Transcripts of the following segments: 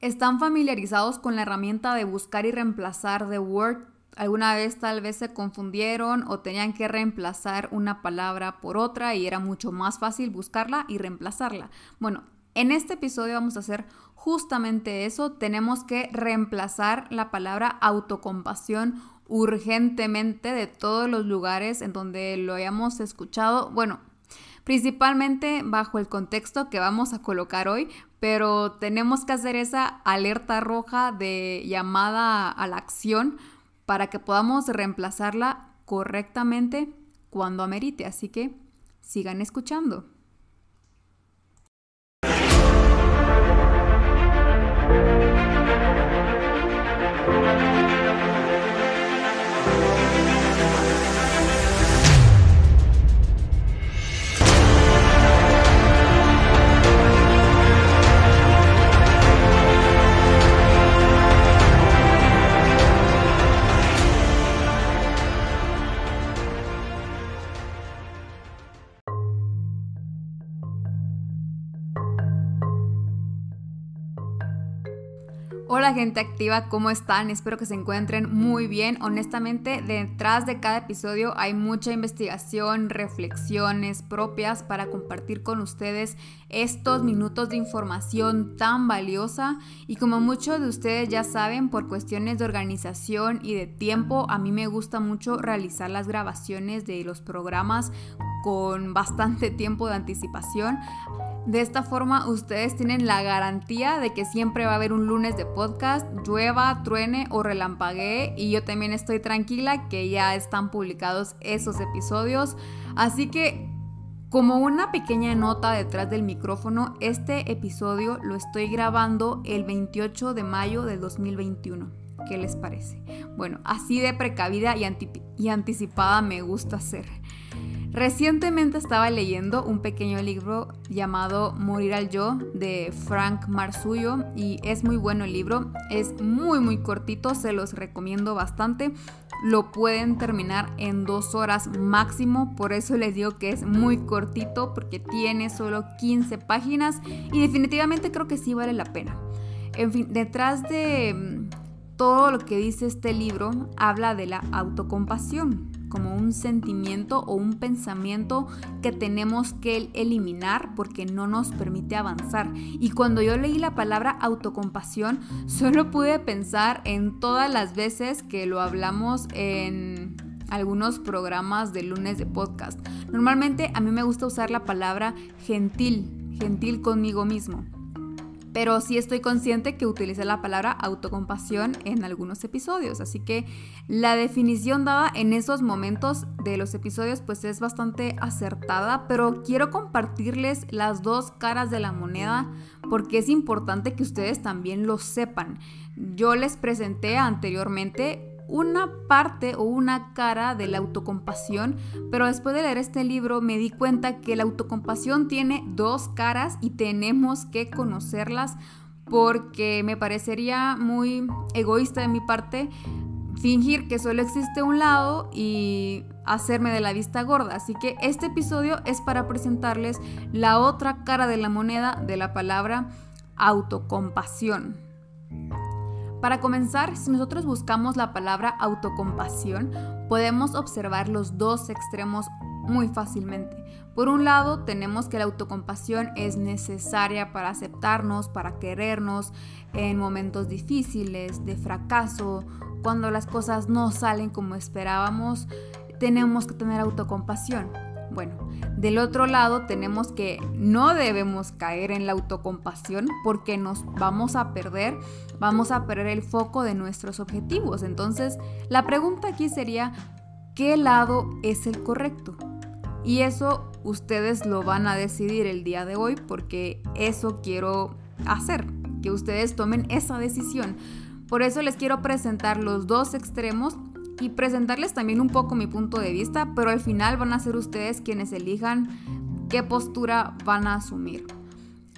¿Están familiarizados con la herramienta de buscar y reemplazar de Word? ¿Alguna vez tal vez se confundieron o tenían que reemplazar una palabra por otra y era mucho más fácil buscarla y reemplazarla? Bueno, en este episodio vamos a hacer justamente eso. Tenemos que reemplazar la palabra autocompasión urgentemente de todos los lugares en donde lo hayamos escuchado. Bueno, principalmente bajo el contexto que vamos a colocar hoy, pero tenemos que hacer esa alerta roja de llamada a la acción para que podamos reemplazarla correctamente cuando amerite. Así que sigan escuchando. Hola gente activa, ¿cómo están? Espero que se encuentren muy bien. Honestamente, detrás de cada episodio hay mucha investigación, reflexiones propias para compartir con ustedes estos minutos de información tan valiosa. Y como muchos de ustedes ya saben, por cuestiones de organización y de tiempo, a mí me gusta mucho realizar las grabaciones de los programas con bastante tiempo de anticipación. De esta forma ustedes tienen la garantía de que siempre va a haber un lunes de podcast, llueva, truene o relampaguee y yo también estoy tranquila que ya están publicados esos episodios. Así que como una pequeña nota detrás del micrófono, este episodio lo estoy grabando el 28 de mayo del 2021. ¿Qué les parece? Bueno, así de precavida y, anticipada me gusta ser. Recientemente estaba leyendo un pequeño libro llamado Morir al Yo de Frank Marsullo y es muy bueno el libro, es muy muy cortito, se los recomiendo bastante. Lo pueden terminar en dos horas máximo, por eso les digo que es muy cortito porque tiene solo 15 páginas y definitivamente creo que sí vale la pena. En fin, detrás de mm, todo lo que dice este libro habla de la autocompasión como un sentimiento o un pensamiento que tenemos que eliminar porque no nos permite avanzar. Y cuando yo leí la palabra autocompasión, solo pude pensar en todas las veces que lo hablamos en algunos programas de lunes de podcast. Normalmente a mí me gusta usar la palabra gentil, gentil conmigo mismo pero sí estoy consciente que utilicé la palabra autocompasión en algunos episodios, así que la definición dada en esos momentos de los episodios pues es bastante acertada, pero quiero compartirles las dos caras de la moneda porque es importante que ustedes también lo sepan. Yo les presenté anteriormente una parte o una cara de la autocompasión, pero después de leer este libro me di cuenta que la autocompasión tiene dos caras y tenemos que conocerlas porque me parecería muy egoísta de mi parte fingir que solo existe un lado y hacerme de la vista gorda. Así que este episodio es para presentarles la otra cara de la moneda de la palabra autocompasión. Para comenzar, si nosotros buscamos la palabra autocompasión, podemos observar los dos extremos muy fácilmente. Por un lado, tenemos que la autocompasión es necesaria para aceptarnos, para querernos en momentos difíciles, de fracaso, cuando las cosas no salen como esperábamos, tenemos que tener autocompasión. Bueno, del otro lado tenemos que no debemos caer en la autocompasión porque nos vamos a perder, vamos a perder el foco de nuestros objetivos. Entonces, la pregunta aquí sería, ¿qué lado es el correcto? Y eso ustedes lo van a decidir el día de hoy porque eso quiero hacer, que ustedes tomen esa decisión. Por eso les quiero presentar los dos extremos y presentarles también un poco mi punto de vista, pero al final van a ser ustedes quienes elijan qué postura van a asumir.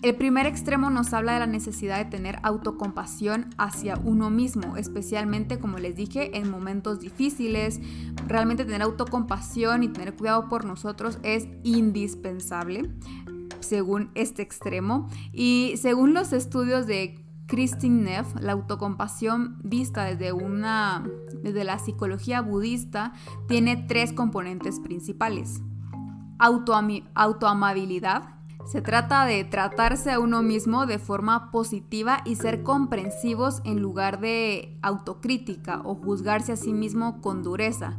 El primer extremo nos habla de la necesidad de tener autocompasión hacia uno mismo, especialmente como les dije en momentos difíciles. Realmente tener autocompasión y tener cuidado por nosotros es indispensable, según este extremo. Y según los estudios de Christine Neff, la autocompasión vista desde, una, desde la psicología budista tiene tres componentes principales. autoamabilidad, se trata de tratarse a uno mismo de forma positiva y ser comprensivos en lugar de autocrítica o juzgarse a sí mismo con dureza.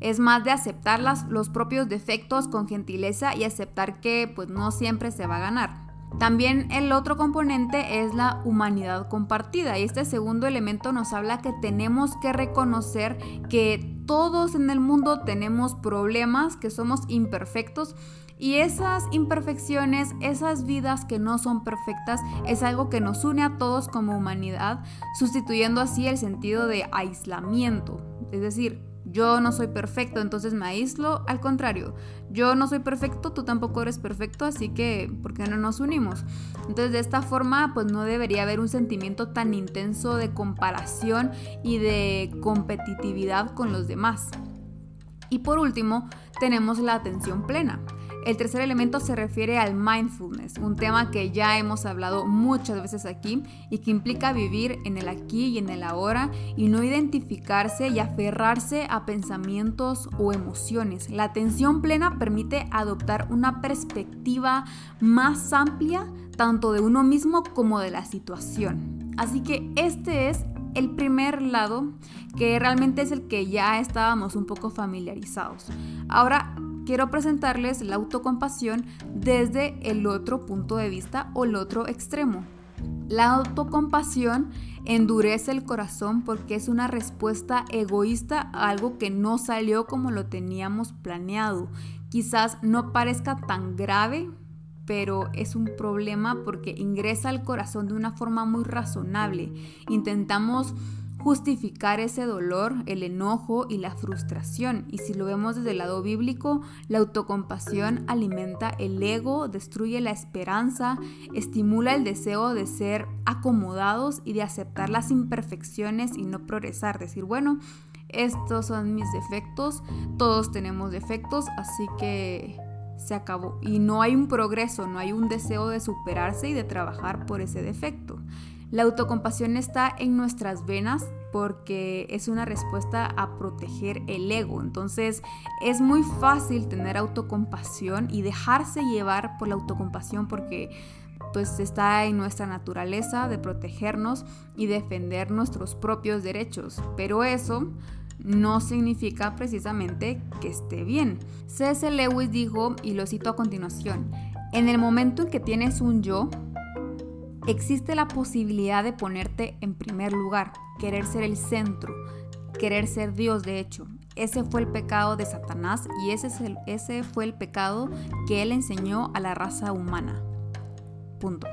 Es más de aceptar los propios defectos con gentileza y aceptar que pues no siempre se va a ganar. También el otro componente es la humanidad compartida y este segundo elemento nos habla que tenemos que reconocer que todos en el mundo tenemos problemas, que somos imperfectos y esas imperfecciones, esas vidas que no son perfectas, es algo que nos une a todos como humanidad, sustituyendo así el sentido de aislamiento. Es decir, yo no soy perfecto, entonces me aíslo. Al contrario, yo no soy perfecto, tú tampoco eres perfecto, así que ¿por qué no nos unimos? Entonces de esta forma, pues no debería haber un sentimiento tan intenso de comparación y de competitividad con los demás. Y por último, tenemos la atención plena. El tercer elemento se refiere al mindfulness, un tema que ya hemos hablado muchas veces aquí y que implica vivir en el aquí y en el ahora y no identificarse y aferrarse a pensamientos o emociones. La atención plena permite adoptar una perspectiva más amplia tanto de uno mismo como de la situación. Así que este es el primer lado que realmente es el que ya estábamos un poco familiarizados. Ahora quiero presentarles la autocompasión desde el otro punto de vista o el otro extremo. La autocompasión endurece el corazón porque es una respuesta egoísta a algo que no salió como lo teníamos planeado. Quizás no parezca tan grave, pero es un problema porque ingresa al corazón de una forma muy razonable. Intentamos justificar ese dolor, el enojo y la frustración. Y si lo vemos desde el lado bíblico, la autocompasión alimenta el ego, destruye la esperanza, estimula el deseo de ser acomodados y de aceptar las imperfecciones y no progresar. Decir, bueno, estos son mis defectos, todos tenemos defectos, así que se acabó. Y no hay un progreso, no hay un deseo de superarse y de trabajar por ese defecto. La autocompasión está en nuestras venas porque es una respuesta a proteger el ego. Entonces es muy fácil tener autocompasión y dejarse llevar por la autocompasión porque pues está en nuestra naturaleza de protegernos y defender nuestros propios derechos. Pero eso no significa precisamente que esté bien. C.S. Lewis dijo, y lo cito a continuación, en el momento en que tienes un yo, existe la posibilidad de ponerte en primer lugar, querer ser el centro, querer ser Dios de hecho. Ese fue el pecado de Satanás y ese, es el, ese fue el pecado que él enseñó a la raza humana. Punto.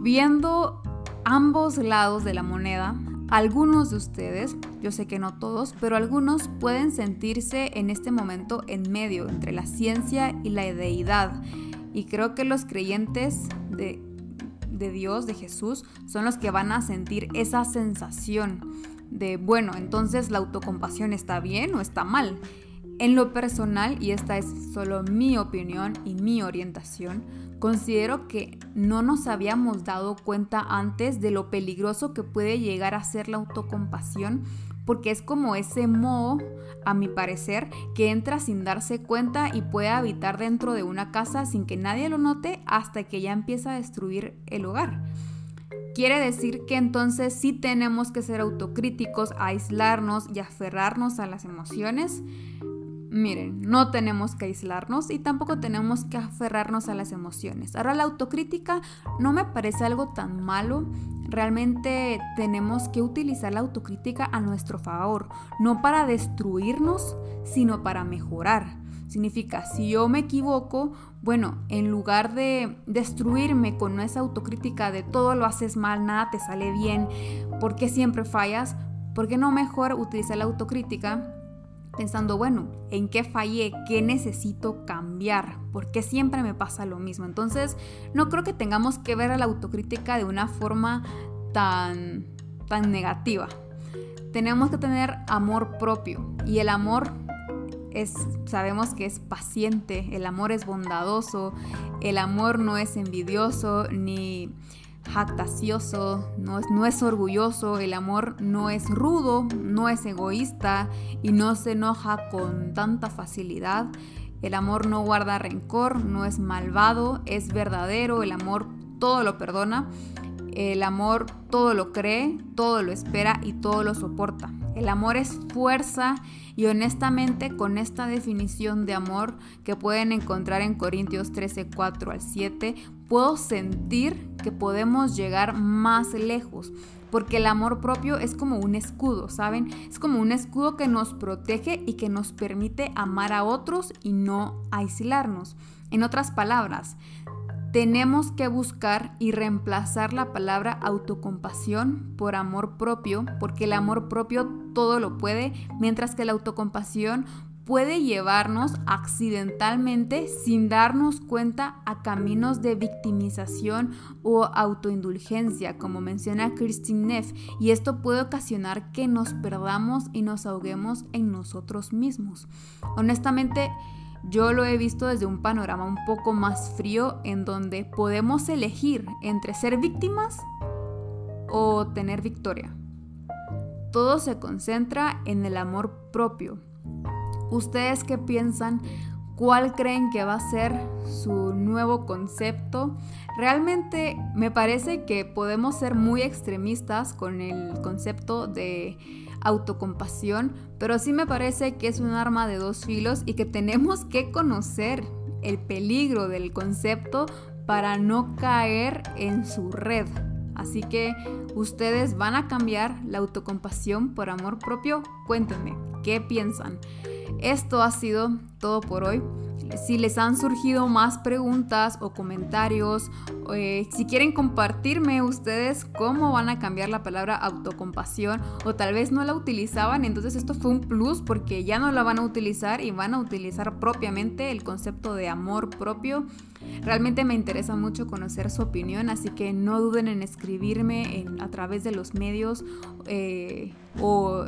Viendo ambos lados de la moneda, algunos de ustedes, yo sé que no todos, pero algunos pueden sentirse en este momento en medio entre la ciencia y la deidad. Y creo que los creyentes de de Dios, de Jesús, son los que van a sentir esa sensación de, bueno, entonces la autocompasión está bien o está mal. En lo personal, y esta es solo mi opinión y mi orientación, considero que no nos habíamos dado cuenta antes de lo peligroso que puede llegar a ser la autocompasión porque es como ese moho, a mi parecer, que entra sin darse cuenta y puede habitar dentro de una casa sin que nadie lo note hasta que ya empieza a destruir el hogar. Quiere decir que entonces sí tenemos que ser autocríticos, aislarnos y aferrarnos a las emociones. Miren, no tenemos que aislarnos y tampoco tenemos que aferrarnos a las emociones. Ahora la autocrítica no me parece algo tan malo. Realmente tenemos que utilizar la autocrítica a nuestro favor, no para destruirnos, sino para mejorar. Significa, si yo me equivoco, bueno, en lugar de destruirme con esa autocrítica de todo lo haces mal, nada te sale bien, ¿por qué siempre fallas? ¿Por qué no mejor utilizar la autocrítica pensando, bueno, ¿en qué fallé? ¿Qué necesito cambiar? ¿Por qué siempre me pasa lo mismo? Entonces, no creo que tengamos que ver a la autocrítica de una forma tan, tan negativa. Tenemos que tener amor propio y el amor es, sabemos que es paciente, el amor es bondadoso, el amor no es envidioso ni jactacioso, no es, no es orgulloso, el amor no es rudo, no es egoísta y no se enoja con tanta facilidad. El amor no guarda rencor, no es malvado, es verdadero, el amor todo lo perdona, el amor todo lo cree, todo lo espera y todo lo soporta. El amor es fuerza y honestamente con esta definición de amor que pueden encontrar en Corintios 13, 4 al 7, puedo sentir que podemos llegar más lejos. Porque el amor propio es como un escudo, ¿saben? Es como un escudo que nos protege y que nos permite amar a otros y no aislarnos. En otras palabras, tenemos que buscar y reemplazar la palabra autocompasión por amor propio, porque el amor propio todo lo puede, mientras que la autocompasión puede llevarnos accidentalmente sin darnos cuenta a caminos de victimización o autoindulgencia, como menciona Christine Neff, y esto puede ocasionar que nos perdamos y nos ahoguemos en nosotros mismos. Honestamente, yo lo he visto desde un panorama un poco más frío en donde podemos elegir entre ser víctimas o tener victoria. Todo se concentra en el amor propio. ¿Ustedes qué piensan? ¿Cuál creen que va a ser su nuevo concepto? Realmente me parece que podemos ser muy extremistas con el concepto de autocompasión, pero sí me parece que es un arma de dos filos y que tenemos que conocer el peligro del concepto para no caer en su red. Así que ustedes van a cambiar la autocompasión por amor propio. Cuéntenme, ¿qué piensan? Esto ha sido todo por hoy. Si les han surgido más preguntas o comentarios, eh, si quieren compartirme ustedes cómo van a cambiar la palabra autocompasión o tal vez no la utilizaban, entonces esto fue un plus porque ya no la van a utilizar y van a utilizar propiamente el concepto de amor propio. Realmente me interesa mucho conocer su opinión, así que no duden en escribirme a través de los medios eh, o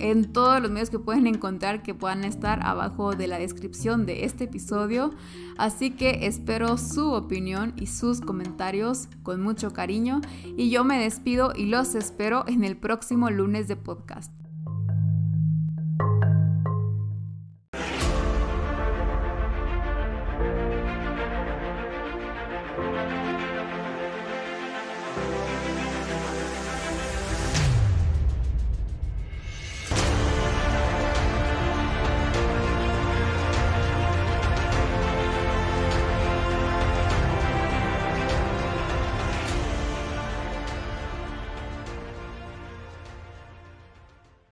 en todos los medios que pueden encontrar que puedan estar abajo de la descripción de este episodio. Así que espero su opinión y sus comentarios con mucho cariño y yo me despido y los espero en el próximo lunes de podcast.